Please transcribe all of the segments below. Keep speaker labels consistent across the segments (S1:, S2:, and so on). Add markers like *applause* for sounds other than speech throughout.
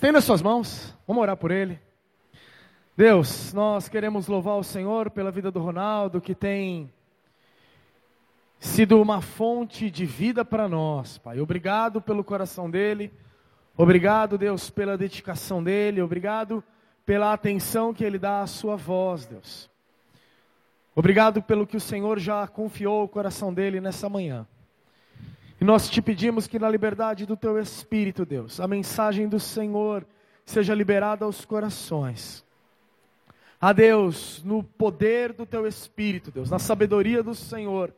S1: Estenda suas mãos, vamos orar por ele. Deus, nós queremos louvar o Senhor pela vida do Ronaldo, que tem sido uma fonte de vida para nós, Pai. Obrigado pelo coração dele, obrigado, Deus, pela dedicação dele, obrigado pela atenção que ele dá à sua voz, Deus. Obrigado pelo que o Senhor já confiou o coração dele nessa manhã. E nós te pedimos que na liberdade do teu espírito, Deus, a mensagem do Senhor seja liberada aos corações. A Deus, no poder do teu espírito, Deus, na sabedoria do Senhor.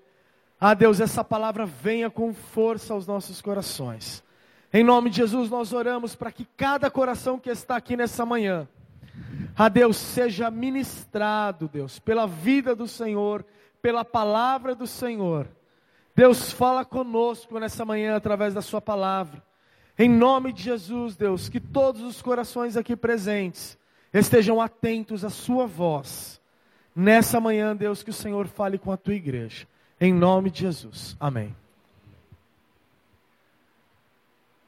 S1: A Deus, essa palavra venha com força aos nossos corações. Em nome de Jesus, nós oramos para que cada coração que está aqui nessa manhã, a Deus, seja ministrado, Deus, pela vida do Senhor, pela palavra do Senhor. Deus fala conosco nessa manhã através da Sua palavra. Em nome de Jesus, Deus, que todos os corações aqui presentes estejam atentos à Sua voz. Nessa manhã, Deus, que o Senhor fale com a tua igreja. Em nome de Jesus. Amém.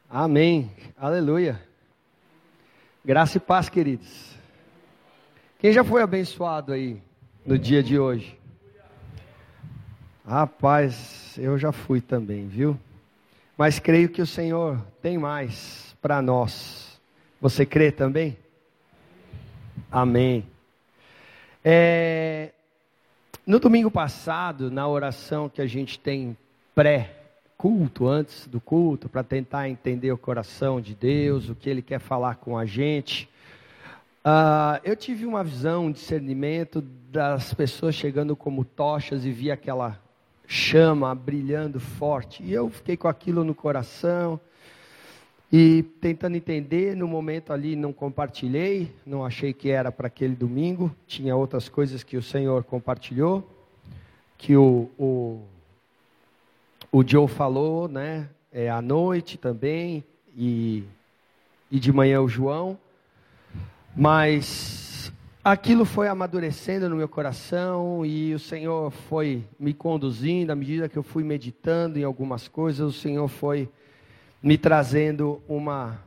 S2: Amém. Aleluia. Graça e paz, queridos. Quem já foi abençoado aí no dia de hoje? Rapaz, eu já fui também, viu? Mas creio que o Senhor tem mais para nós. Você crê também? Amém. É, no domingo passado, na oração que a gente tem pré-culto, antes do culto, para tentar entender o coração de Deus, o que Ele quer falar com a gente, uh, eu tive uma visão, um discernimento das pessoas chegando como tochas e vi aquela chama brilhando forte. E eu fiquei com aquilo no coração e tentando entender. No momento ali não compartilhei, não achei que era para aquele domingo. Tinha outras coisas que o Senhor compartilhou, que o, o, o Joe falou, né? É, à noite também e, e de manhã o João. Mas aquilo foi amadurecendo no meu coração e o Senhor foi me conduzindo à medida que eu fui meditando em algumas coisas, o Senhor foi me trazendo uma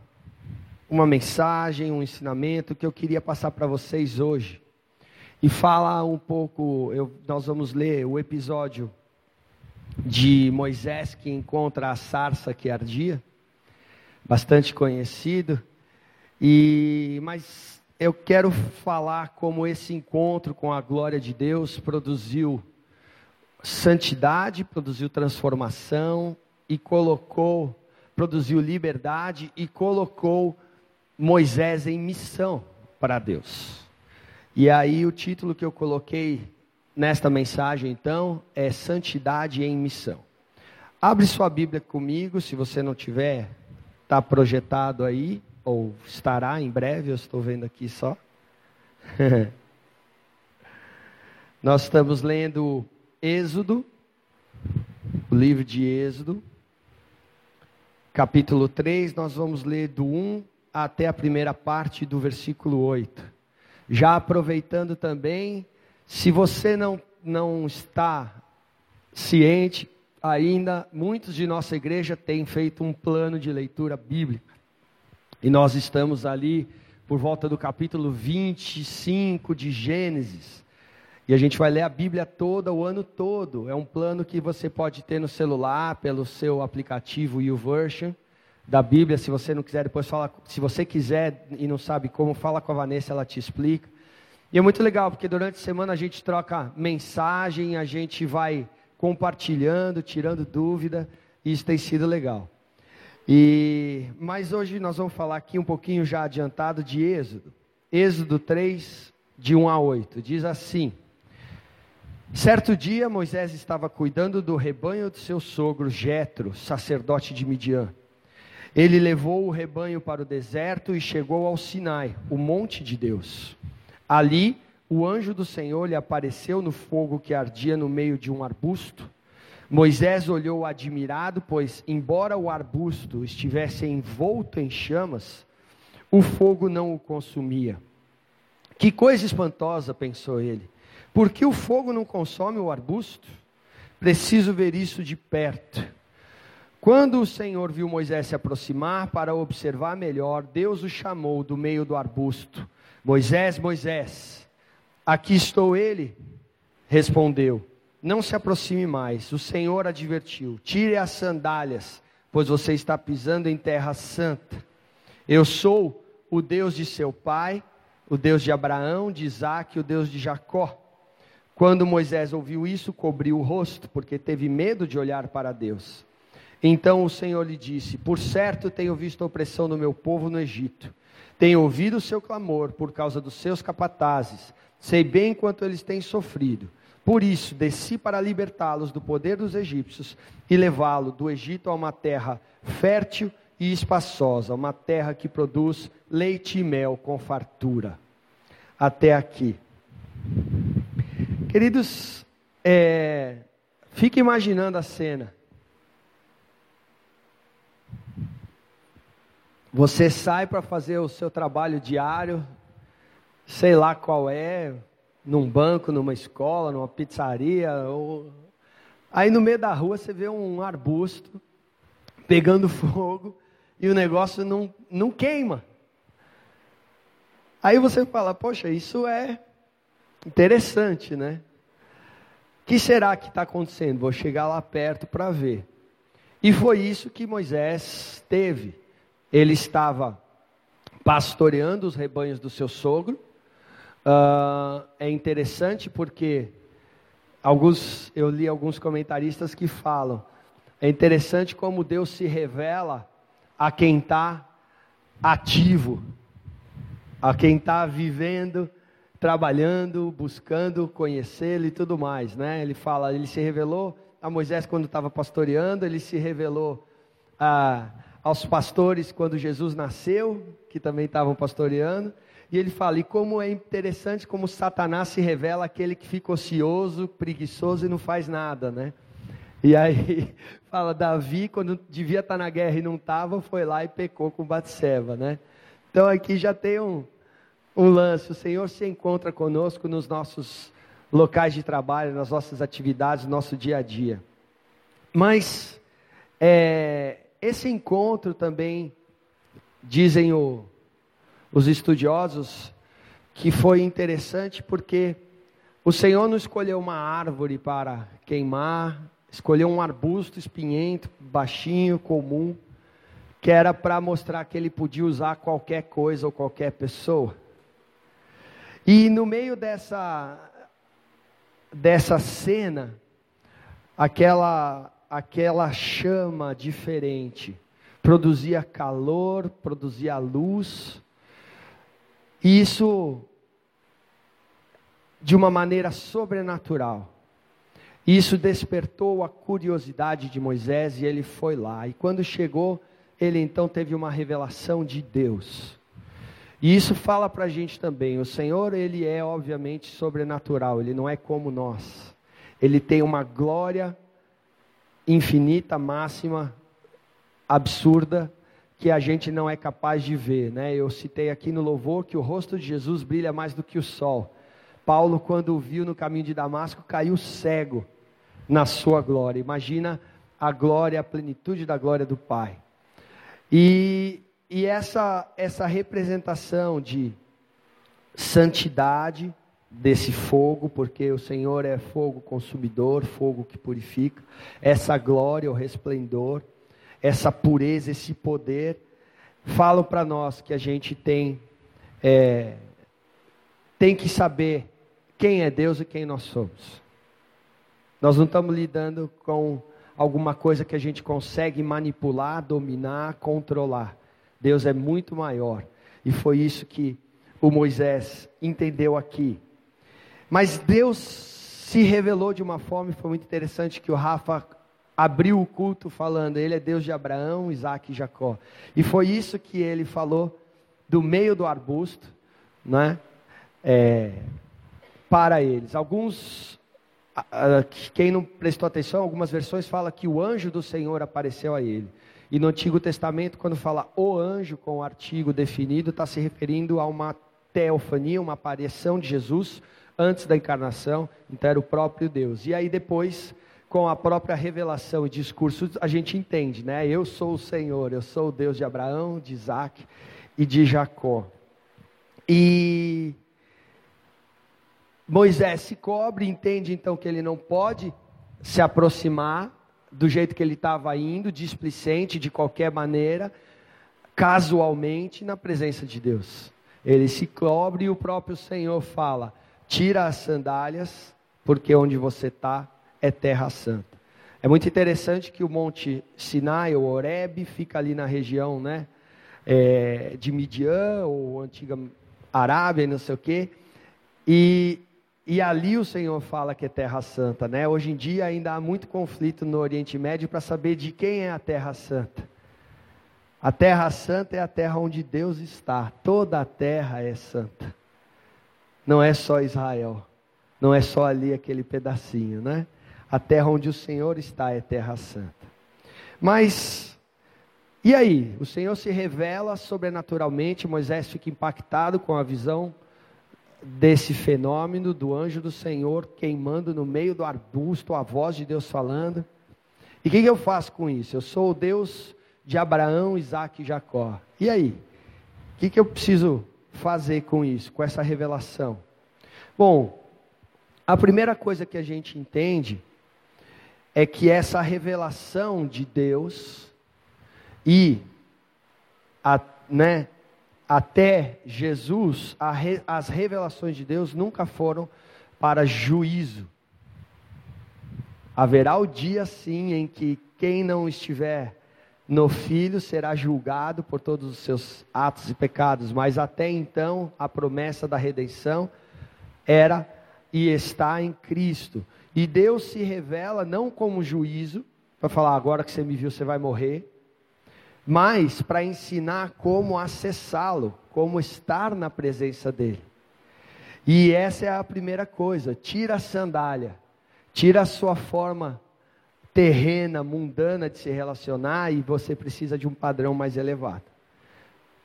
S2: uma mensagem, um ensinamento que eu queria passar para vocês hoje. E fala um pouco, eu, nós vamos ler o episódio de Moisés que encontra a sarça que ardia, bastante conhecido. E mas eu quero falar como esse encontro com a glória de Deus produziu santidade, produziu transformação e colocou, produziu liberdade e colocou Moisés em missão para Deus. E aí o título que eu coloquei nesta mensagem então é Santidade em Missão. Abre sua Bíblia comigo, se você não tiver, está projetado aí ou estará em breve, eu estou vendo aqui só. *laughs* Nós estamos lendo Êxodo, o livro de Êxodo, capítulo 3, nós vamos ler do 1 até a primeira parte do versículo 8. Já aproveitando também, se você não, não está ciente ainda, muitos de nossa igreja têm feito um plano de leitura bíblica. E nós estamos ali por volta do capítulo 25 de Gênesis. E a gente vai ler a Bíblia toda, o ano todo. É um plano que você pode ter no celular, pelo seu aplicativo YouVersion da Bíblia. Se você não quiser, depois fala. Se você quiser e não sabe como, fala com a Vanessa, ela te explica. E é muito legal, porque durante a semana a gente troca mensagem, a gente vai compartilhando, tirando dúvida, e isso tem sido legal. E mas hoje nós vamos falar aqui um pouquinho já adiantado de Êxodo. Êxodo 3 de 1 a 8. Diz assim: Certo dia Moisés estava cuidando do rebanho do seu sogro Jetro, sacerdote de Midian. Ele levou o rebanho para o deserto e chegou ao Sinai, o monte de Deus. Ali, o anjo do Senhor lhe apareceu no fogo que ardia no meio de um arbusto. Moisés olhou admirado, pois, embora o arbusto estivesse envolto em chamas, o fogo não o consumia. Que coisa espantosa, pensou ele. Por que o fogo não consome o arbusto? Preciso ver isso de perto. Quando o Senhor viu Moisés se aproximar para observar melhor, Deus o chamou do meio do arbusto. Moisés, Moisés, aqui estou ele, respondeu. Não se aproxime mais. O Senhor advertiu: tire as sandálias, pois você está pisando em terra santa. Eu sou o Deus de seu pai, o Deus de Abraão, de Isaac, o Deus de Jacó. Quando Moisés ouviu isso, cobriu o rosto, porque teve medo de olhar para Deus. Então o Senhor lhe disse: Por certo tenho visto a opressão do meu povo no Egito. Tenho ouvido o seu clamor por causa dos seus capatazes. Sei bem quanto eles têm sofrido. Por isso, desci para libertá-los do poder dos egípcios e levá-lo do Egito a uma terra fértil e espaçosa, uma terra que produz leite e mel com fartura. Até aqui. Queridos, é, fique imaginando a cena. Você sai para fazer o seu trabalho diário, sei lá qual é, num banco, numa escola, numa pizzaria, ou... aí no meio da rua você vê um arbusto pegando *laughs* fogo e o negócio não, não queima. Aí você fala, poxa, isso é interessante, né? O que será que está acontecendo? Vou chegar lá perto para ver. E foi isso que Moisés teve. Ele estava pastoreando os rebanhos do seu sogro, Uh, é interessante porque alguns, eu li alguns comentaristas que falam, é interessante como Deus se revela a quem está ativo, a quem está vivendo, trabalhando, buscando conhecê-lo e tudo mais, né? Ele fala, ele se revelou a Moisés quando estava pastoreando, ele se revelou a, aos pastores quando Jesus nasceu, que também estavam pastoreando, e ele fala: e como é interessante como Satanás se revela aquele que fica ocioso, preguiçoso e não faz nada, né? E aí *laughs* fala: Davi, quando devia estar na guerra e não estava, foi lá e pecou com Batseba, né? Então aqui já tem um, um lance: o Senhor se encontra conosco nos nossos locais de trabalho, nas nossas atividades, no nosso dia a dia. Mas é, esse encontro também, dizem o os estudiosos que foi interessante porque o Senhor não escolheu uma árvore para queimar, escolheu um arbusto espinhento, baixinho, comum, que era para mostrar que ele podia usar qualquer coisa ou qualquer pessoa. E no meio dessa dessa cena, aquela aquela chama diferente produzia calor, produzia luz, isso de uma maneira sobrenatural. Isso despertou a curiosidade de Moisés e ele foi lá. E quando chegou, ele então teve uma revelação de Deus. E isso fala para a gente também. O Senhor, ele é obviamente sobrenatural, ele não é como nós. Ele tem uma glória infinita, máxima, absurda, que a gente não é capaz de ver, né? Eu citei aqui no louvor que o rosto de Jesus brilha mais do que o sol. Paulo, quando o viu no caminho de Damasco, caiu cego na sua glória. Imagina a glória, a plenitude da glória do Pai. E, e essa, essa representação de santidade desse fogo, porque o Senhor é fogo consumidor, fogo que purifica, essa glória, o resplendor essa pureza, esse poder, falam para nós que a gente tem, é, tem que saber quem é Deus e quem nós somos. Nós não estamos lidando com alguma coisa que a gente consegue manipular, dominar, controlar. Deus é muito maior. E foi isso que o Moisés entendeu aqui. Mas Deus se revelou de uma forma, e foi muito interessante que o Rafa abriu o culto falando, ele é Deus de Abraão, Isaac e Jacó. E foi isso que ele falou do meio do arbusto, né? É, para eles. Alguns, quem não prestou atenção, algumas versões falam que o anjo do Senhor apareceu a ele. E no Antigo Testamento, quando fala o anjo com o artigo definido, está se referindo a uma teofania, uma aparição de Jesus antes da encarnação, então era o próprio Deus. E aí depois com a própria revelação e discurso, a gente entende, né? Eu sou o Senhor, eu sou o Deus de Abraão, de Isaac e de Jacó. E Moisés se cobre, entende então que ele não pode se aproximar do jeito que ele estava indo, displicente, de qualquer maneira, casualmente, na presença de Deus. Ele se cobre e o próprio Senhor fala: tira as sandálias, porque onde você está é terra santa. É muito interessante que o Monte Sinai, ou Horeb, fica ali na região né, é, de Midian, ou antiga Arábia, não sei o quê. E, e ali o Senhor fala que é terra santa. Né? Hoje em dia ainda há muito conflito no Oriente Médio para saber de quem é a terra santa. A terra santa é a terra onde Deus está. Toda a terra é santa. Não é só Israel. Não é só ali aquele pedacinho, né? A terra onde o Senhor está é terra santa. Mas, e aí? O Senhor se revela sobrenaturalmente, Moisés fica impactado com a visão desse fenômeno do anjo do Senhor queimando no meio do arbusto, a voz de Deus falando. E o que, que, eu faço com isso? Eu sou o Deus de Abraão, Isaac e Jacó. E aí? O que, que eu preciso fazer com isso, com essa revelação? Bom, a primeira coisa que a gente entende é que essa revelação de Deus e a, né, até Jesus, re, as revelações de Deus nunca foram para juízo. Haverá o dia sim em que quem não estiver no filho será julgado por todos os seus atos e pecados, mas até então a promessa da redenção era e está em Cristo. E Deus se revela não como juízo, para falar agora que você me viu, você vai morrer, mas para ensinar como acessá-lo, como estar na presença dele. E essa é a primeira coisa: tira a sandália, tira a sua forma terrena, mundana de se relacionar, e você precisa de um padrão mais elevado.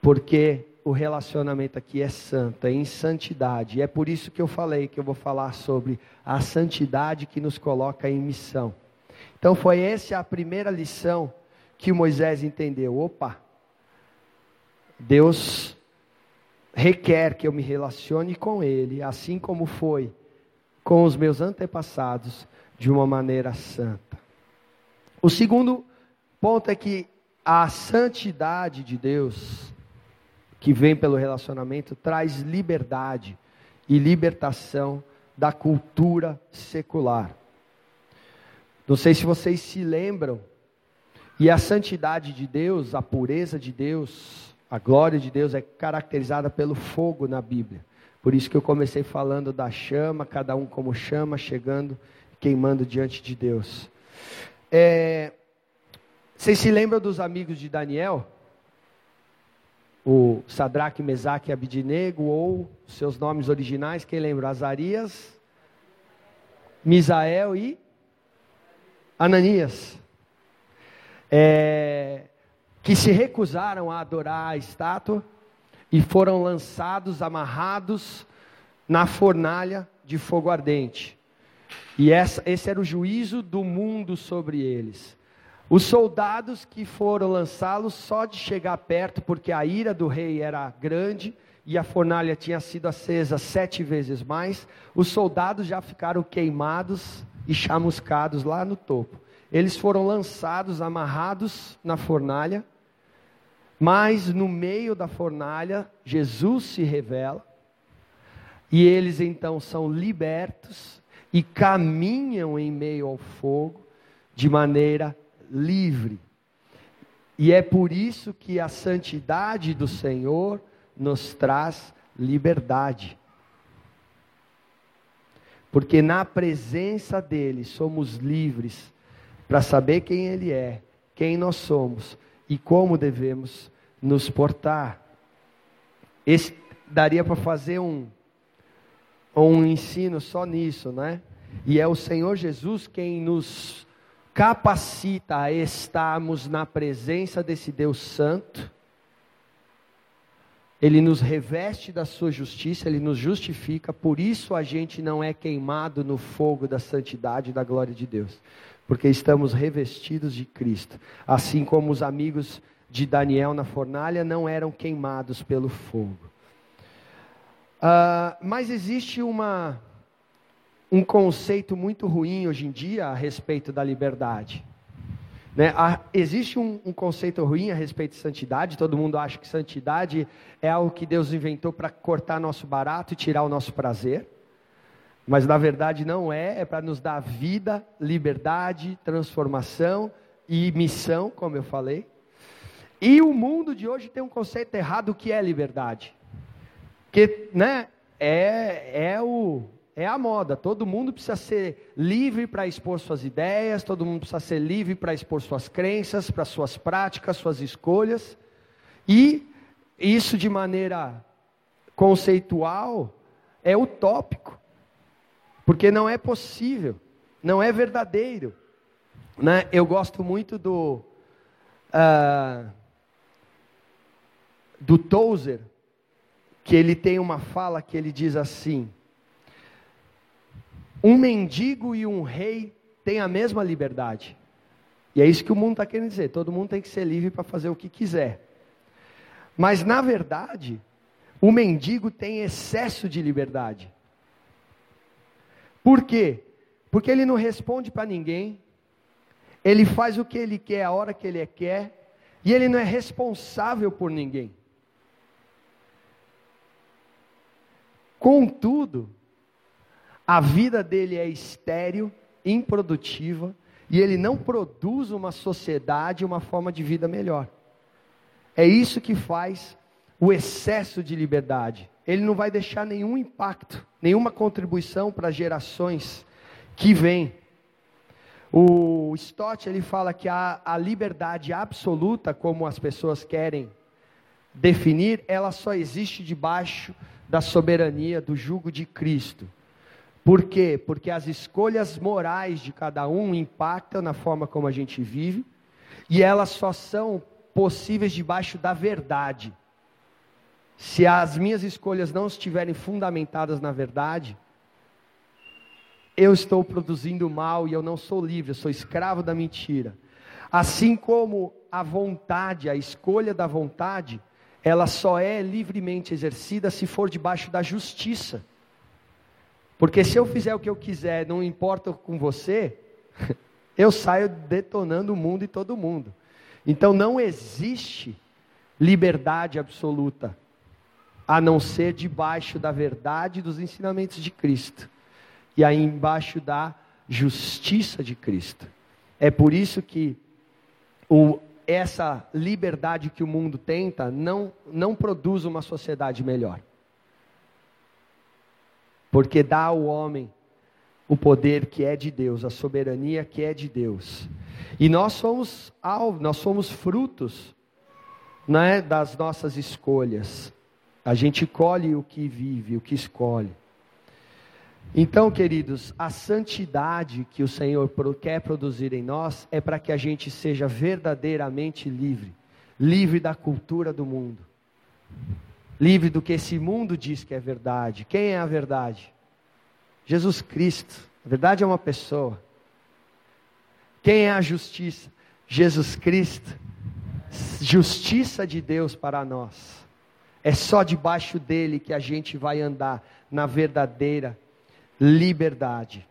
S2: Porque o relacionamento aqui é santo, é em santidade. E é por isso que eu falei que eu vou falar sobre a santidade que nos coloca em missão. Então foi essa a primeira lição que Moisés entendeu. Opa, Deus requer que eu me relacione com Ele, assim como foi com os meus antepassados, de uma maneira santa. O segundo ponto é que a santidade de Deus que vem pelo relacionamento traz liberdade e libertação da cultura secular. Não sei se vocês se lembram, e a santidade de Deus, a pureza de Deus, a glória de Deus é caracterizada pelo fogo na Bíblia. Por isso que eu comecei falando da chama, cada um como chama, chegando, queimando diante de Deus. É, vocês se lembram dos amigos de Daniel? O Sadraque, Mesaque e Abidinego, ou seus nomes originais, quem lembra? Azarias, Misael e Ananias. É, que se recusaram a adorar a estátua e foram lançados, amarrados na fornalha de fogo ardente. E essa, esse era o juízo do mundo sobre eles. Os soldados que foram lançá-los, só de chegar perto, porque a ira do rei era grande e a fornalha tinha sido acesa sete vezes mais, os soldados já ficaram queimados e chamuscados lá no topo. Eles foram lançados, amarrados na fornalha, mas no meio da fornalha, Jesus se revela, e eles então são libertos e caminham em meio ao fogo de maneira livre. E é por isso que a santidade do Senhor nos traz liberdade. Porque na presença dEle somos livres para saber quem Ele é, quem nós somos e como devemos nos portar. Esse, daria para fazer um, um ensino só nisso, né? E é o Senhor Jesus quem nos capacita a estarmos na presença desse Deus Santo, ele nos reveste da sua justiça, ele nos justifica, por isso a gente não é queimado no fogo da santidade e da glória de Deus. porque estamos revestidos de Cristo, assim como os amigos de Daniel na fornalha não eram queimados pelo fogo. Uh, mas existe uma, um conceito muito ruim hoje em dia a respeito da liberdade. Né? Existe um, um, conceito ruim a respeito de santidade, todo mundo acha que santidade é algo que Deus inventou para cortar nosso barato e tirar o nosso prazer. Mas na verdade não é, é para nos dar vida, liberdade, transformação e missão, como eu falei. E o mundo de hoje tem um conceito errado do que é liberdade. Que, né, é, é, o, é a moda. Todo mundo precisa ser livre para expor suas ideias, todo mundo precisa ser livre para expor suas crenças, para suas práticas, suas escolhas. E isso de maneira conceitual é utópico. Porque não é possível, não é verdadeiro. Né? Eu gosto muito do, uh, do Tozer, que ele tem uma fala que ele diz assim: um mendigo e um rei têm a mesma liberdade. E é isso que o mundo está querendo dizer: todo mundo tem que ser livre para fazer o que quiser. Mas, na verdade, o mendigo tem excesso de liberdade. Por quê? Porque ele não responde para ninguém, ele faz o que ele quer, a hora que ele quer, e ele não é responsável por ninguém. Contudo, a vida dele é estéril, improdutiva, e ele não produz uma sociedade, uma forma de vida melhor. É isso que faz o excesso de liberdade ele não vai deixar nenhum impacto, nenhuma contribuição para gerações que vêm. O Stott ele fala que a, a liberdade absoluta, como as pessoas querem definir, ela só existe debaixo da soberania do jugo de Cristo. Por quê? Porque as escolhas morais de cada um impactam na forma como a gente vive, e elas só são possíveis debaixo da verdade. Se as minhas escolhas não estiverem fundamentadas na verdade, eu estou produzindo mal e eu não sou livre, eu sou escravo da mentira. Assim como a vontade, a escolha da vontade, ela só é livremente exercida se for debaixo da justiça. Porque se eu fizer o que eu quiser, não importa com você, *laughs* eu saio detonando o mundo e todo mundo. Então não existe liberdade absoluta a não ser debaixo da verdade dos ensinamentos de Cristo e aí embaixo da justiça de Cristo. É por isso que o, essa liberdade que o mundo tenta não, não produz uma sociedade melhor. Porque dá ao homem o poder que é de Deus, a soberania que é de Deus. E nós somos alvo, nós somos frutos né, das nossas escolhas. A gente colhe o que vive, o que escolhe. Então, queridos, a santidade que o Senhor quer produzir em nós é para que a gente seja verdadeiramente livre livre da cultura do mundo, livre do que esse mundo diz que é verdade. Quem é a verdade? Jesus Cristo. A verdade é uma pessoa. Quem é a justiça? Jesus Cristo. Justiça de Deus para nós. É só debaixo dele que a gente vai andar na verdadeira liberdade.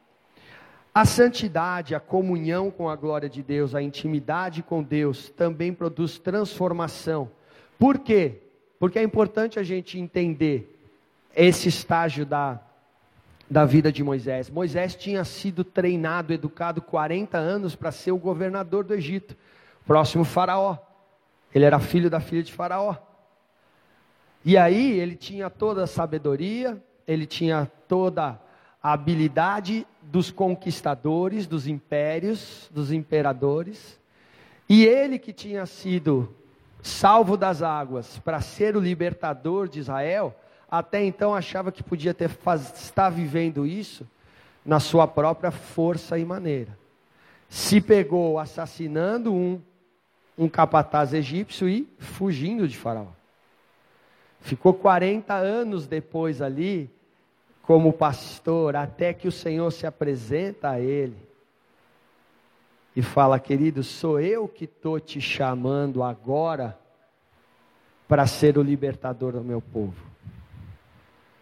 S2: A santidade, a comunhão com a glória de Deus, a intimidade com Deus também produz transformação. Por quê? Porque é importante a gente entender esse estágio da, da vida de Moisés. Moisés tinha sido treinado, educado 40 anos para ser o governador do Egito, próximo Faraó. Ele era filho da filha de Faraó. E aí ele tinha toda a sabedoria, ele tinha toda a habilidade dos conquistadores, dos impérios, dos imperadores. E ele que tinha sido salvo das águas para ser o libertador de Israel, até então achava que podia ter, faz, estar vivendo isso na sua própria força e maneira. Se pegou assassinando um, um capataz egípcio e fugindo de Faraó. Ficou 40 anos depois ali, como pastor, até que o Senhor se apresenta a ele. E fala: Querido, sou eu que estou te chamando agora para ser o libertador do meu povo.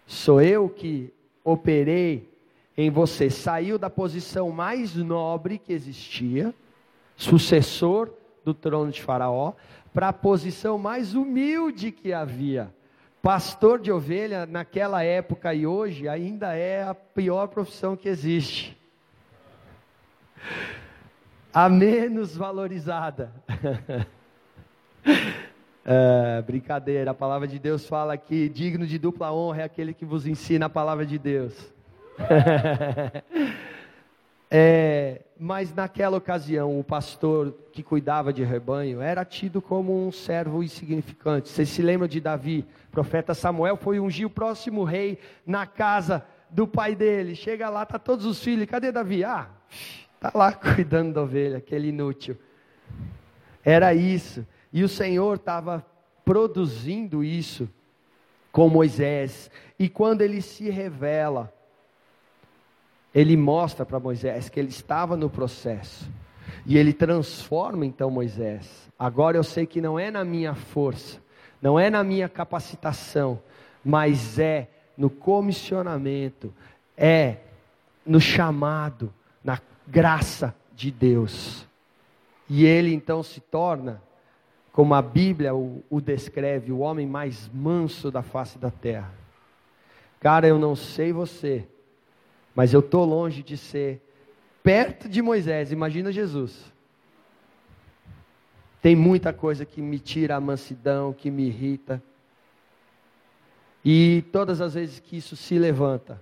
S2: Sou eu que operei em você. Saiu da posição mais nobre que existia, sucessor do trono de Faraó, para a posição mais humilde que havia. Pastor de ovelha, naquela época e hoje, ainda é a pior profissão que existe. A menos valorizada. *laughs* É, brincadeira, a palavra de Deus fala que digno de dupla honra é aquele que vos ensina a palavra de Deus. *laughs* é, mas naquela ocasião, o pastor que cuidava de rebanho era tido como um servo insignificante. Vocês se lembram de Davi? Profeta Samuel foi ungir o próximo rei na casa do pai dele. Chega lá, tá todos os filhos. Cadê Davi? Ah, tá lá *laughs* cuidando da ovelha, aquele inútil. Era isso. E o Senhor estava produzindo isso com Moisés. E quando ele se revela, ele mostra para Moisés que ele estava no processo. E ele transforma então Moisés. Agora eu sei que não é na minha força, não é na minha capacitação, mas é no comissionamento, é no chamado, na graça de Deus. E ele então se torna como a Bíblia o, o descreve, o homem mais manso da face da terra. Cara, eu não sei você, mas eu estou longe de ser perto de Moisés, imagina Jesus. Tem muita coisa que me tira a mansidão, que me irrita. E todas as vezes que isso se levanta,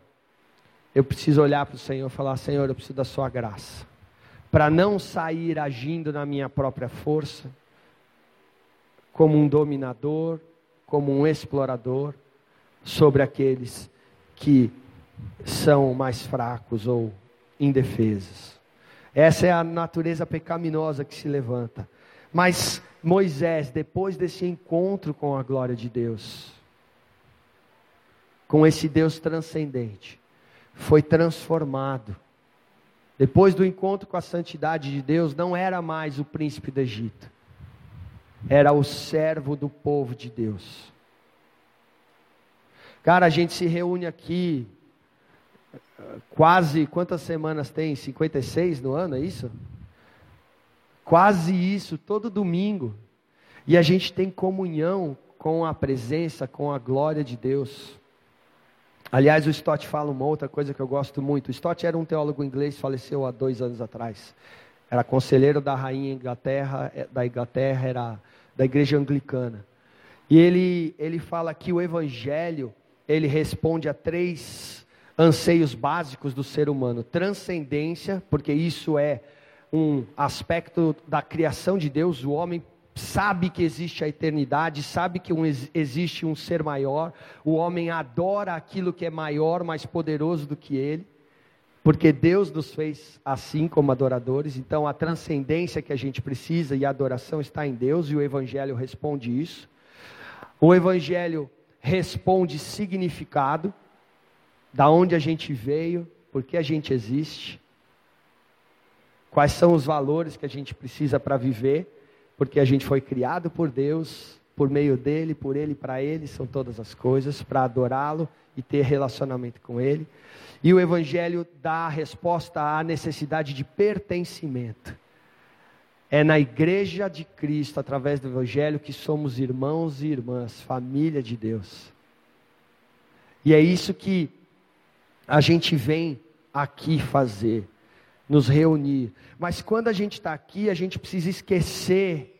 S2: eu preciso olhar para o Senhor e falar: Senhor, eu preciso da Sua graça. Para não sair agindo na minha própria força, como um dominador, como um explorador sobre aqueles que são mais fracos ou indefesos. Essa é a natureza pecaminosa que se levanta. Mas Moisés, depois desse encontro com a glória de Deus, com esse Deus transcendente, foi transformado. Depois do encontro com a santidade de Deus, não era mais o príncipe do Egito era o servo do povo de Deus. Cara, a gente se reúne aqui quase quantas semanas tem? 56 no ano, é isso? Quase isso, todo domingo. E a gente tem comunhão com a presença, com a glória de Deus. Aliás, o Stott fala uma outra coisa que eu gosto muito. O Stott era um teólogo inglês, faleceu há dois anos atrás. Era conselheiro da rainha Inglaterra, eh, da Inglaterra, era da igreja anglicana. E ele, ele fala que o evangelho, ele responde a três anseios básicos do ser humano: transcendência, porque isso é um aspecto da criação de Deus, o homem sabe que existe a eternidade, sabe que um, existe um ser maior, o homem adora aquilo que é maior, mais poderoso do que ele porque Deus nos fez assim como adoradores, então a transcendência que a gente precisa e a adoração está em Deus, e o Evangelho responde isso. O Evangelho responde significado, da onde a gente veio, por que a gente existe, quais são os valores que a gente precisa para viver, porque a gente foi criado por Deus, por meio dele, por ele, para ele são todas as coisas, para adorá-lo e ter relacionamento com ele. E o Evangelho dá a resposta à necessidade de pertencimento. É na igreja de Cristo, através do Evangelho, que somos irmãos e irmãs, família de Deus. E é isso que a gente vem aqui fazer, nos reunir. Mas quando a gente está aqui, a gente precisa esquecer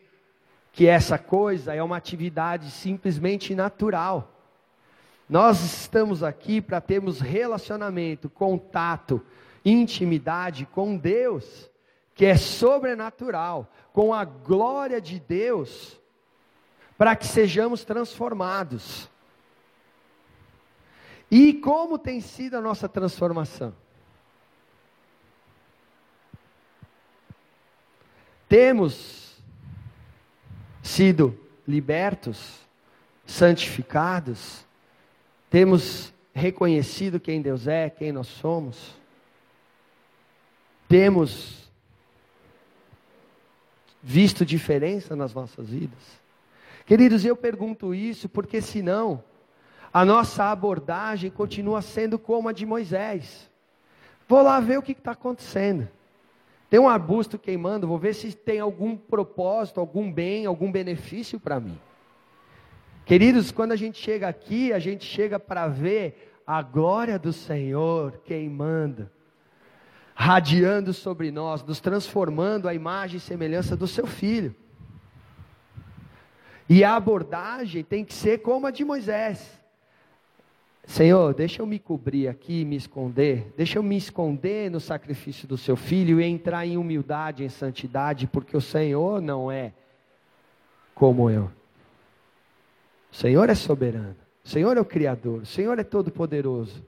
S2: que essa coisa é uma atividade simplesmente natural. Nós estamos aqui para termos relacionamento, contato, intimidade com Deus, que é sobrenatural, com a glória de Deus, para que sejamos transformados. E como tem sido a nossa transformação? Temos sido libertos, santificados, temos reconhecido quem Deus é, quem nós somos. Temos visto diferença nas nossas vidas? Queridos, eu pergunto isso porque senão a nossa abordagem continua sendo como a de Moisés. Vou lá ver o que está acontecendo. Tem um arbusto queimando, vou ver se tem algum propósito, algum bem, algum benefício para mim. Queridos, quando a gente chega aqui, a gente chega para ver a glória do Senhor queimando, radiando sobre nós, nos transformando a imagem e semelhança do seu filho. E a abordagem tem que ser como a de Moisés. Senhor, deixa eu me cobrir aqui, me esconder, deixa eu me esconder no sacrifício do seu filho e entrar em humildade, em santidade, porque o Senhor não é como eu. O Senhor é soberano, o Senhor é o Criador, o Senhor é todo-poderoso,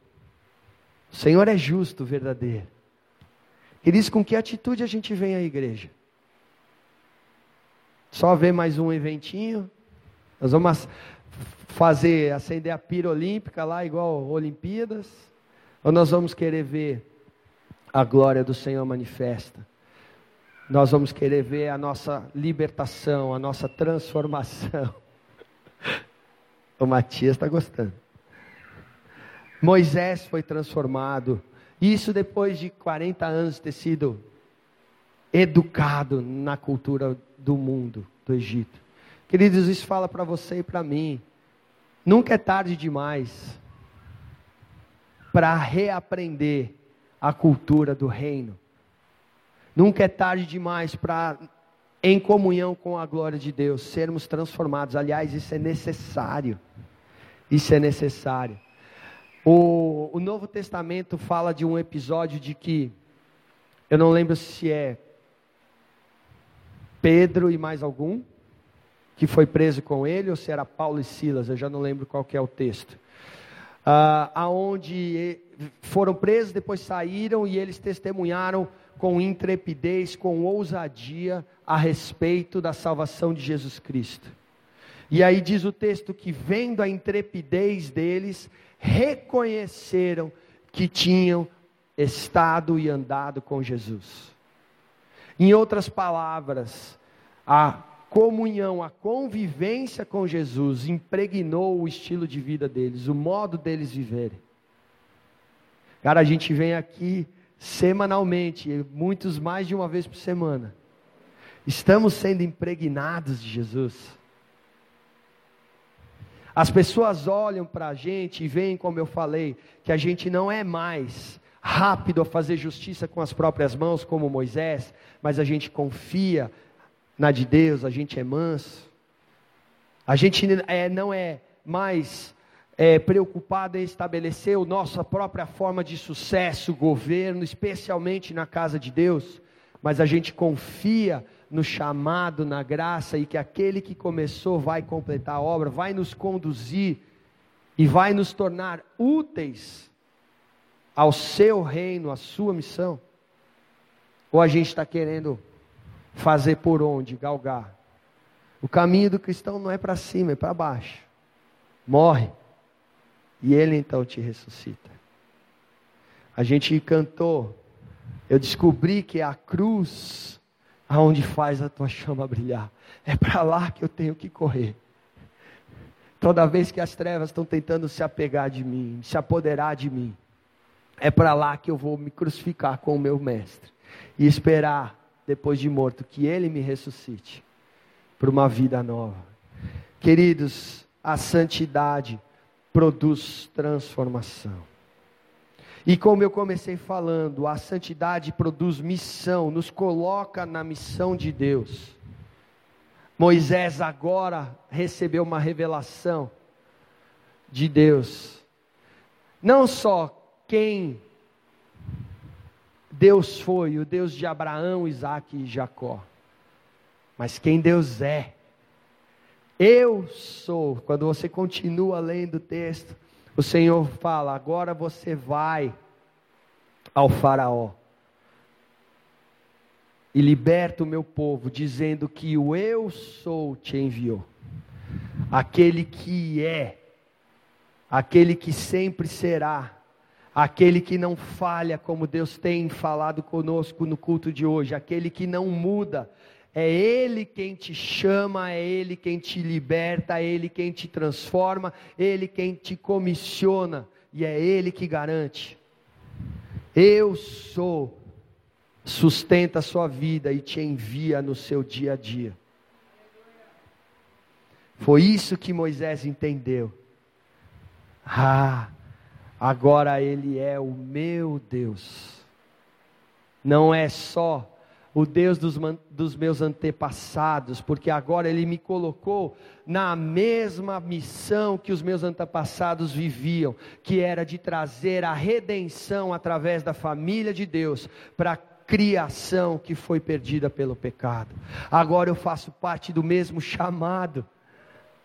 S2: o Senhor é justo, verdadeiro. Queridos, com que atitude a gente vem à igreja? Só ver mais um eventinho? Nós vamos fazer, acender a pira olímpica lá, igual Olimpíadas? Ou nós vamos querer ver a glória do Senhor manifesta? Nós vamos querer ver a nossa libertação, a nossa transformação. *laughs* O Matias está gostando. Moisés foi transformado. Isso depois de 40 anos ter sido educado na cultura do mundo, do Egito. Queridos, isso fala para você e para mim. Nunca é tarde demais para reaprender a cultura do reino. Nunca é tarde demais para, em comunhão com a glória de Deus, sermos transformados. Aliás, isso é necessário. Isso é necessário. O, o Novo Testamento fala de um episódio de que, eu não lembro se é Pedro e mais algum, que foi preso com ele, ou se era Paulo e Silas, eu já não lembro qual é o texto. Ah, aonde foram presos, depois saíram e eles testemunharam com intrepidez, com ousadia a respeito da salvação de Jesus Cristo. E aí diz o texto que, vendo a intrepidez deles, reconheceram que tinham estado e andado com Jesus. Em outras palavras, a comunhão, a convivência com Jesus impregnou o estilo de vida deles, o modo deles viverem. Cara, a gente vem aqui semanalmente, muitos mais de uma vez por semana. Estamos sendo impregnados de Jesus. As pessoas olham para a gente e veem, como eu falei, que a gente não é mais rápido a fazer justiça com as próprias mãos, como Moisés, mas a gente confia na de Deus, a gente é manso. A gente é, não é mais é, preocupado em estabelecer a nossa própria forma de sucesso, governo, especialmente na casa de Deus, mas a gente confia no chamado, na graça e que aquele que começou vai completar a obra, vai nos conduzir e vai nos tornar úteis ao seu reino, à sua missão. Ou a gente está querendo fazer por onde? Galgar. O caminho do cristão não é para cima, é para baixo. Morre. E ele então te ressuscita. A gente cantou. Eu descobri que é a cruz aonde faz a tua chama brilhar. É para lá que eu tenho que correr. Toda vez que as trevas estão tentando se apegar de mim, se apoderar de mim, é para lá que eu vou me crucificar com o meu mestre e esperar depois de morto, que Ele me ressuscite para uma vida nova. Queridos, a santidade produz transformação. E como eu comecei falando, a santidade produz missão, nos coloca na missão de Deus. Moisés agora recebeu uma revelação de Deus. Não só quem Deus foi o Deus de Abraão, Isaac e Jacó. Mas quem Deus é? Eu sou. Quando você continua lendo o texto, o Senhor fala: agora você vai ao Faraó e liberta o meu povo, dizendo que o Eu sou te enviou. Aquele que é, aquele que sempre será aquele que não falha, como Deus tem falado conosco no culto de hoje, aquele que não muda, É Ele quem te chama, é Ele quem te liberta, é Ele quem te transforma, é Ele quem te comissiona e é Ele que garante. Eu sou, sustenta a sua vida e te envia no seu dia a dia. Foi isso que Moisés entendeu. Ah, agora Ele é o meu Deus. Não é só o Deus dos, dos, meus antepassados, porque agora Ele me colocou na mesma missão que os meus antepassados viviam, que era de trazer a redenção através da família de Deus para a criação que foi perdida pelo pecado. Agora eu faço parte do mesmo chamado.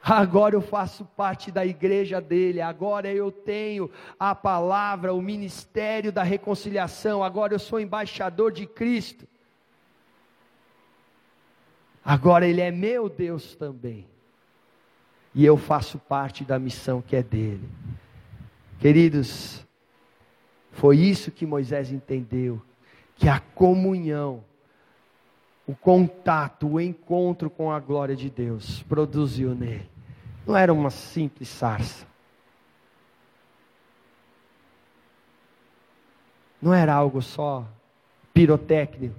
S2: Agora eu faço parte da igreja dele, agora eu tenho a palavra, o ministério da reconciliação, agora eu sou embaixador de Cristo. Agora ele é meu Deus também. E eu faço parte da missão que é dele. Queridos, foi isso que Moisés entendeu, que a comunhão o contato, o encontro com a glória de Deus produziu nele. Não era uma simples sarça. Não era algo só pirotécnico.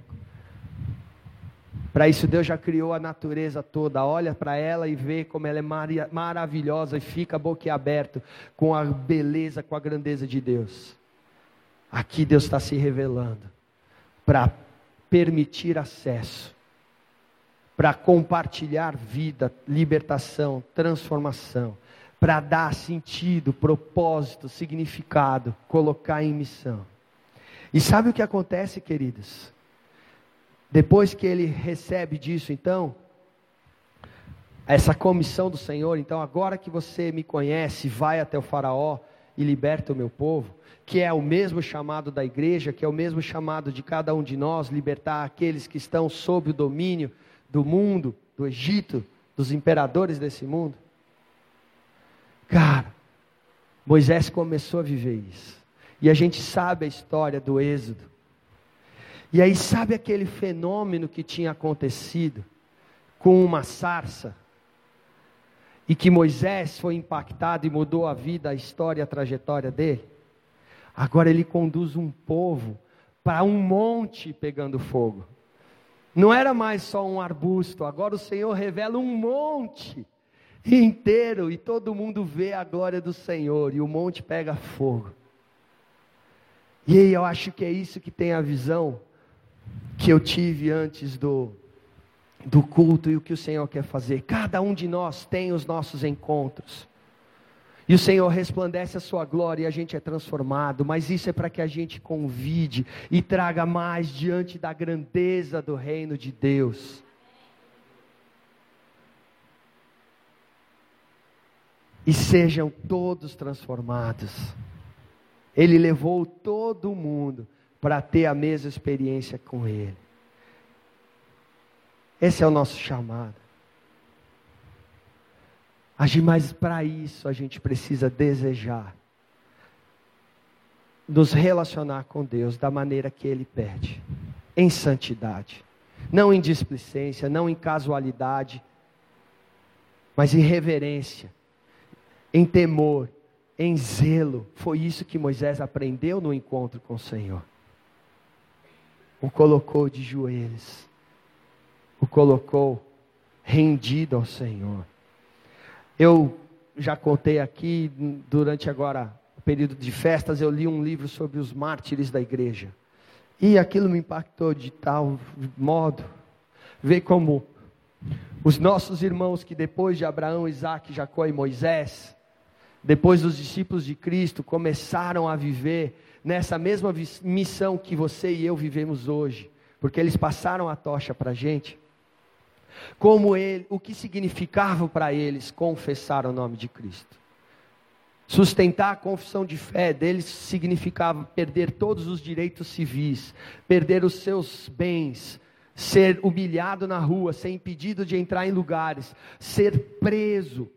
S2: Para isso, Deus já criou a natureza toda. Olha para ela e vê como ela é mar maravilhosa e fica boquiaberto com a beleza, com a grandeza de Deus. Aqui Deus está se revelando para permitir acesso para compartilhar vida, libertação, transformação, para dar sentido, propósito, significado, colocar em missão. E sabe o que acontece, queridos? Depois que ele recebe disso, então, essa comissão do Senhor, então agora que você me conhece, vai até o Faraó e liberta o meu povo, que é o mesmo chamado da igreja, que é o mesmo chamado de cada um de nós, libertar aqueles que estão sob o domínio do mundo, do Egito, dos imperadores desse mundo. Cara, Moisés começou a viver isso. E a gente sabe a história do Êxodo. E aí, sabe aquele fenômeno que tinha acontecido com uma sarça? E que Moisés foi impactado e mudou a vida, a história, a trajetória dele? Agora ele conduz um povo para um monte pegando fogo. Não era mais só um arbusto, agora o Senhor revela um monte inteiro e todo mundo vê a glória do Senhor e o monte pega fogo. E aí eu acho que é isso que tem a visão que eu tive antes do do culto e o que o Senhor quer fazer. Cada um de nós tem os nossos encontros. E o Senhor resplandece a sua glória e a gente é transformado, mas isso é para que a gente convide e traga mais diante da grandeza do reino de Deus. E sejam todos transformados. Ele levou todo mundo para ter a mesma experiência com Ele. Esse é o nosso chamado. Agir, mas para isso a gente precisa desejar nos relacionar com Deus da maneira que Ele pede, em santidade, não em displicência, não em casualidade, mas em reverência, em temor, em zelo. Foi isso que Moisés aprendeu no encontro com o Senhor. O colocou de joelhos, o colocou rendido ao Senhor. Eu já contei aqui, durante agora o período de festas, eu li um livro sobre os mártires da igreja. E aquilo me impactou de tal modo. Ver como os nossos irmãos que depois de Abraão, Isaac, Jacó e Moisés, depois dos discípulos de Cristo, começaram a viver nessa mesma missão que você e eu vivemos hoje, porque eles passaram a tocha para a gente como ele, o que significava para eles confessar o nome de Cristo. Sustentar a confissão de fé deles significava perder todos os direitos civis, perder os seus bens, ser humilhado na rua, ser impedido de entrar em lugares, ser preso,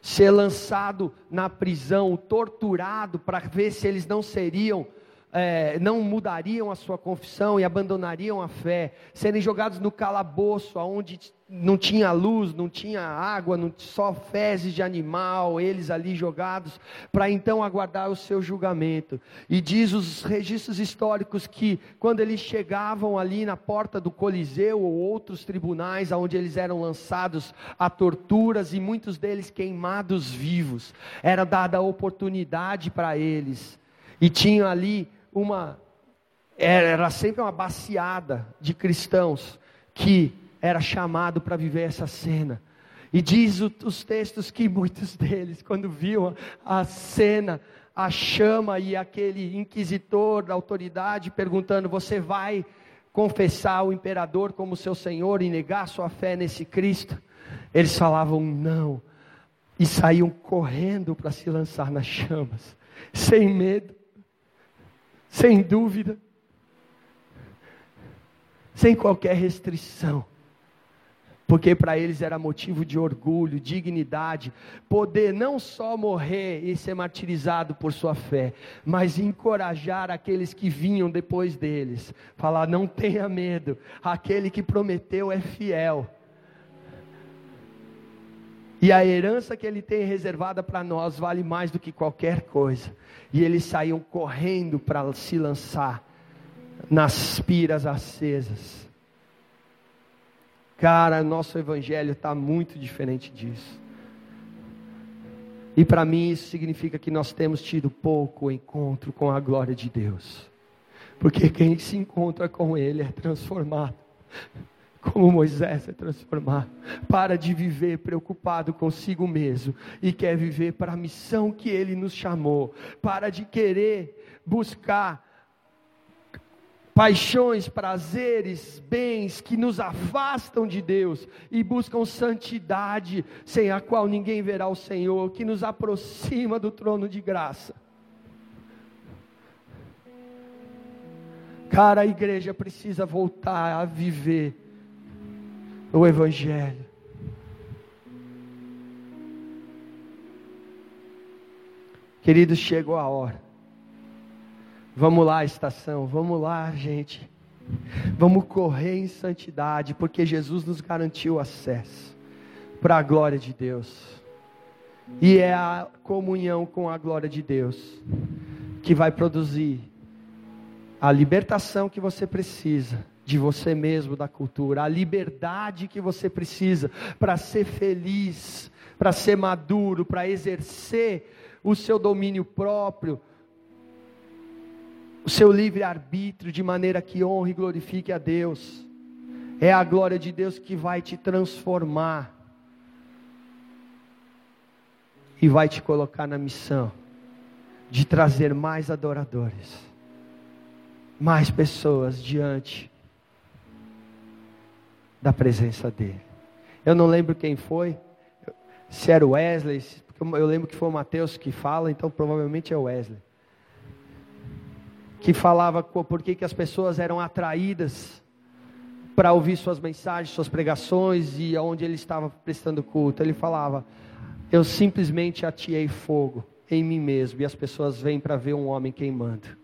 S2: ser lançado na prisão, torturado para ver se eles não seriam é, não mudariam a sua confissão e abandonariam a fé, serem jogados no calabouço, onde não tinha luz, não tinha água, não, só fezes de animal, eles ali jogados, para então aguardar o seu julgamento. E diz os registros históricos que quando eles chegavam ali na porta do Coliseu ou outros tribunais, onde eles eram lançados a torturas e muitos deles queimados vivos, era dada a oportunidade para eles, e tinham ali uma era sempre uma baciada de cristãos que era chamado para viver essa cena. E diz o, os textos que muitos deles, quando viam a cena, a chama e aquele inquisitor da autoridade perguntando: Você vai confessar o imperador como seu senhor e negar sua fé nesse Cristo? Eles falavam não, e saíam correndo para se lançar nas chamas, sem medo sem dúvida, sem qualquer restrição, porque para eles era motivo de orgulho, dignidade, poder não só morrer e ser martirizado por sua fé, mas encorajar aqueles que vinham depois deles, falar: não tenha medo, aquele que prometeu é fiel. E a herança que ele tem reservada para nós vale mais do que qualquer coisa. E eles saíam correndo para se lançar nas piras acesas. Cara, nosso evangelho está muito diferente disso. E para mim isso significa que nós temos tido pouco encontro com a glória de Deus. Porque quem se encontra com Ele é transformado como Moisés é transformado. Para de viver preocupado consigo mesmo e quer viver para a missão que ele nos chamou. Para de querer buscar paixões, prazeres, bens que nos afastam de Deus e buscam santidade, sem a qual ninguém verá o Senhor, que nos aproxima do trono de graça. Cara, a igreja precisa voltar a viver o Evangelho. Queridos, chegou a hora. Vamos lá, estação, vamos lá, gente. Vamos correr em santidade, porque Jesus nos garantiu acesso para a glória de Deus. E é a comunhão com a glória de Deus que vai produzir a libertação que você precisa de você mesmo, da cultura, a liberdade que você precisa para ser feliz, para ser maduro, para exercer o seu domínio próprio, o seu livre-arbítrio, de maneira que honre e glorifique a Deus. É a glória de Deus que vai te transformar e vai te colocar na missão de trazer mais adoradores, mais pessoas diante da presença dele. Eu não lembro quem foi, se era o Wesley, eu lembro que foi o Mateus que fala, então provavelmente é o Wesley. Que falava por que, que as pessoas eram atraídas para ouvir suas mensagens, suas pregações e aonde ele estava prestando culto. Ele falava: Eu simplesmente atiei fogo em mim mesmo e as pessoas vêm para ver um homem queimando.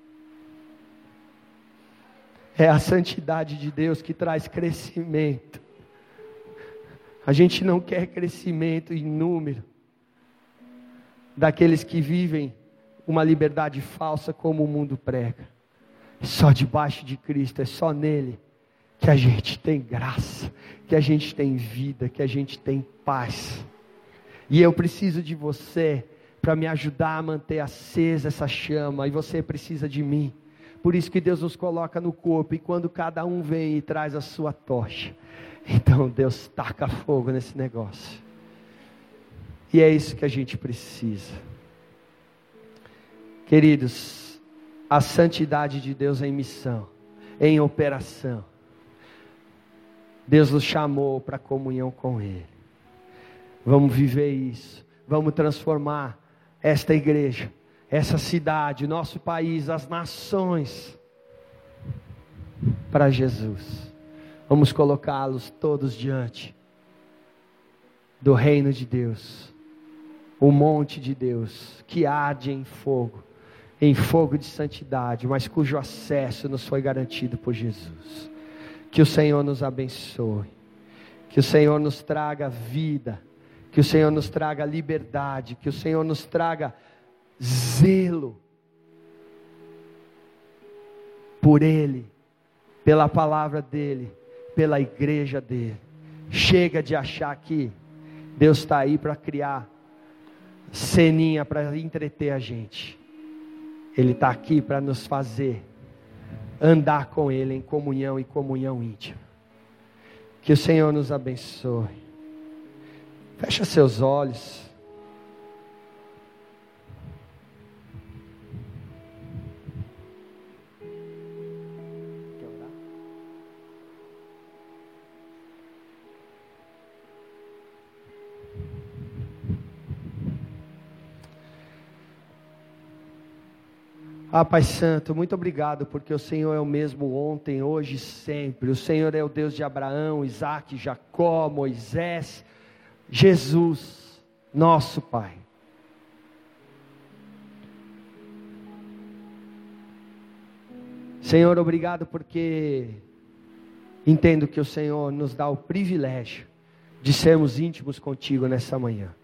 S2: É a santidade de Deus que traz crescimento. A gente não quer crescimento em número daqueles que vivem uma liberdade falsa como o mundo prega. Só debaixo de Cristo, é só nele que a gente tem graça, que a gente tem vida, que a gente tem paz. E eu preciso de você para me ajudar a manter acesa essa chama, e você precisa de mim. Por isso que Deus nos coloca no corpo e quando cada um vem e traz a sua tocha, *laughs* então Deus taca fogo nesse negócio. E é isso que a gente precisa. Queridos, a santidade de Deus em missão, em operação. Deus nos chamou para comunhão com Ele. Vamos viver isso. Vamos transformar esta igreja essa cidade, nosso país, as nações para Jesus. Vamos colocá-los todos diante do reino de Deus, o monte de Deus que arde em fogo em fogo de santidade, mas cujo acesso nos foi garantido por Jesus. Que o Senhor nos abençoe, que o Senhor nos traga vida, que o Senhor nos traga liberdade, que o Senhor nos traga zelo por Ele, pela palavra dEle, pela igreja dEle. Chega de achar que Deus está aí para criar ceninha para entreter a gente. Ele está aqui para nos fazer andar com Ele em comunhão e comunhão íntima. Que o Senhor nos abençoe. Fecha seus olhos. Ah, Pai Santo, muito obrigado, porque o Senhor é o mesmo ontem, hoje e sempre. O Senhor é o Deus de Abraão, Isaac, Jacó, Moisés, Jesus, nosso Pai. Senhor, obrigado porque entendo que o Senhor nos dá o privilégio de sermos íntimos contigo nessa manhã.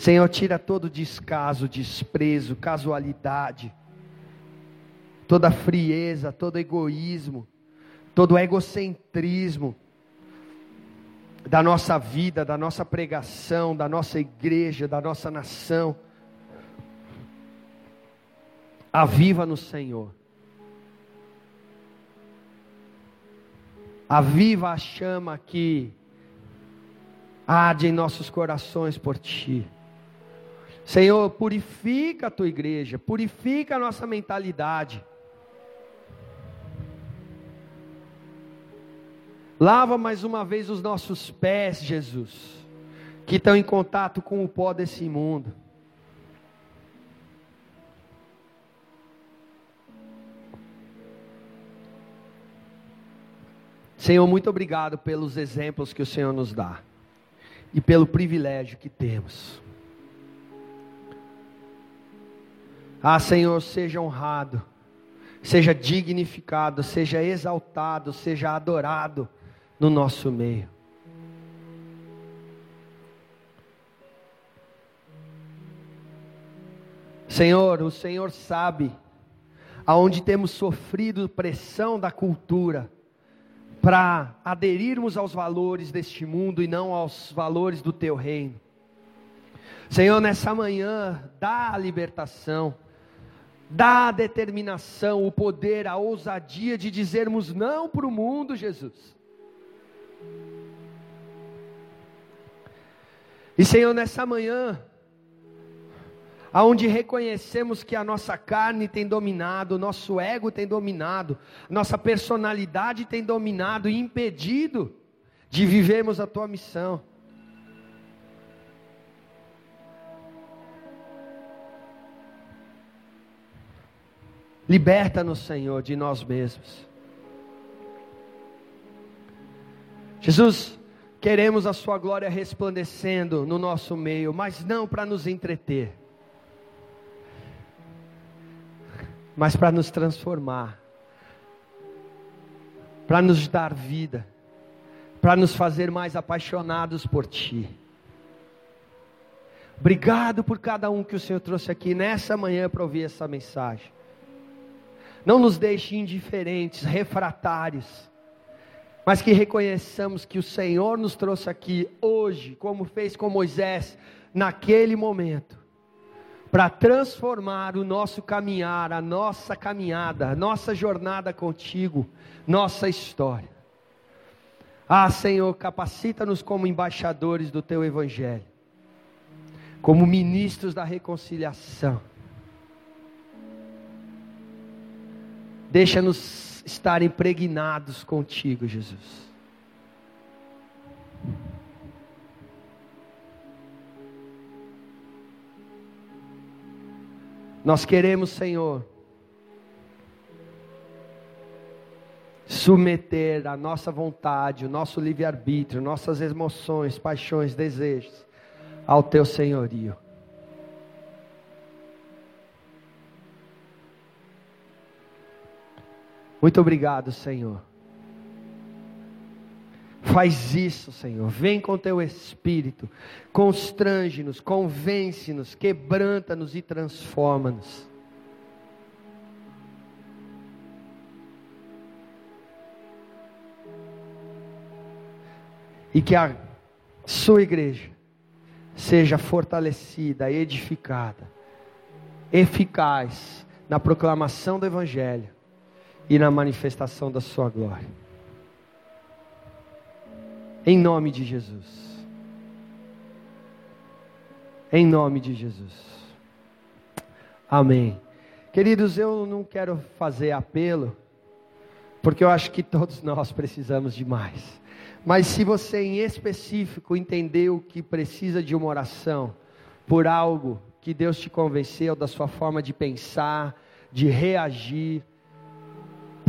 S2: Senhor, tira todo descaso, desprezo, casualidade, toda frieza, todo egoísmo, todo egocentrismo da nossa vida, da nossa pregação, da nossa igreja, da nossa nação. Aviva no Senhor. Aviva a chama que arde em nossos corações por Ti. Senhor, purifica a tua igreja, purifica a nossa mentalidade. Lava mais uma vez os nossos pés, Jesus, que estão em contato com o pó desse mundo. Senhor, muito obrigado pelos exemplos que o Senhor nos dá e pelo privilégio que temos. Ah, Senhor, seja honrado, seja dignificado, seja exaltado, seja adorado no nosso meio. Senhor, o Senhor sabe aonde temos sofrido pressão da cultura para aderirmos aos valores deste mundo e não aos valores do teu reino. Senhor, nessa manhã, dá a libertação dá a determinação, o poder, a ousadia de dizermos não para o mundo, Jesus. E Senhor, nessa manhã, aonde reconhecemos que a nossa carne tem dominado, o nosso ego tem dominado, nossa personalidade tem dominado e impedido de vivermos a tua missão. Liberta-nos, Senhor, de nós mesmos. Jesus, queremos a Sua glória resplandecendo no nosso meio, mas não para nos entreter, mas para nos transformar, para nos dar vida, para nos fazer mais apaixonados por Ti. Obrigado por cada um que o Senhor trouxe aqui nessa manhã para ouvir essa mensagem. Não nos deixe indiferentes, refratários, mas que reconheçamos que o Senhor nos trouxe aqui hoje, como fez com Moisés, naquele momento, para transformar o nosso caminhar, a nossa caminhada, a nossa jornada contigo, nossa história. Ah, Senhor, capacita-nos como embaixadores do teu evangelho, como ministros da reconciliação Deixa-nos estar impregnados contigo, Jesus. Nós queremos, Senhor, submeter a nossa vontade, o nosso livre-arbítrio, nossas emoções, paixões, desejos ao Teu senhorio. Muito obrigado, Senhor. Faz isso, Senhor. Vem com teu espírito. Constrange-nos, convence-nos, quebranta-nos e transforma-nos. E que a sua igreja seja fortalecida, edificada, eficaz na proclamação do Evangelho e na manifestação da Sua glória. Em nome de Jesus. Em nome de Jesus. Amém. Queridos, eu não quero fazer apelo, porque eu acho que todos *laughs* nós precisamos de mais. Mas se você em específico entendeu que precisa de uma oração por algo que Deus te convenceu da sua forma de pensar, de reagir,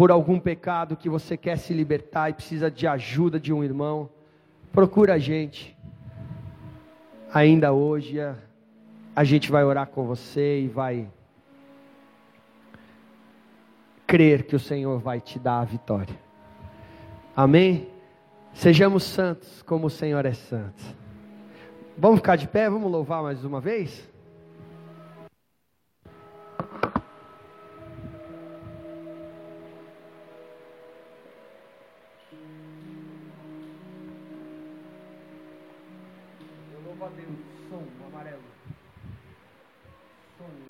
S2: por algum pecado que você quer se libertar e precisa de ajuda de um irmão, procura a gente. Ainda hoje a, gente vai orar com você e vai crer que o Senhor vai te dar a vitória. Amém? Sejamos santos como o Senhor é santo. Vamos ficar de pé, vamos louvar mais uma vez?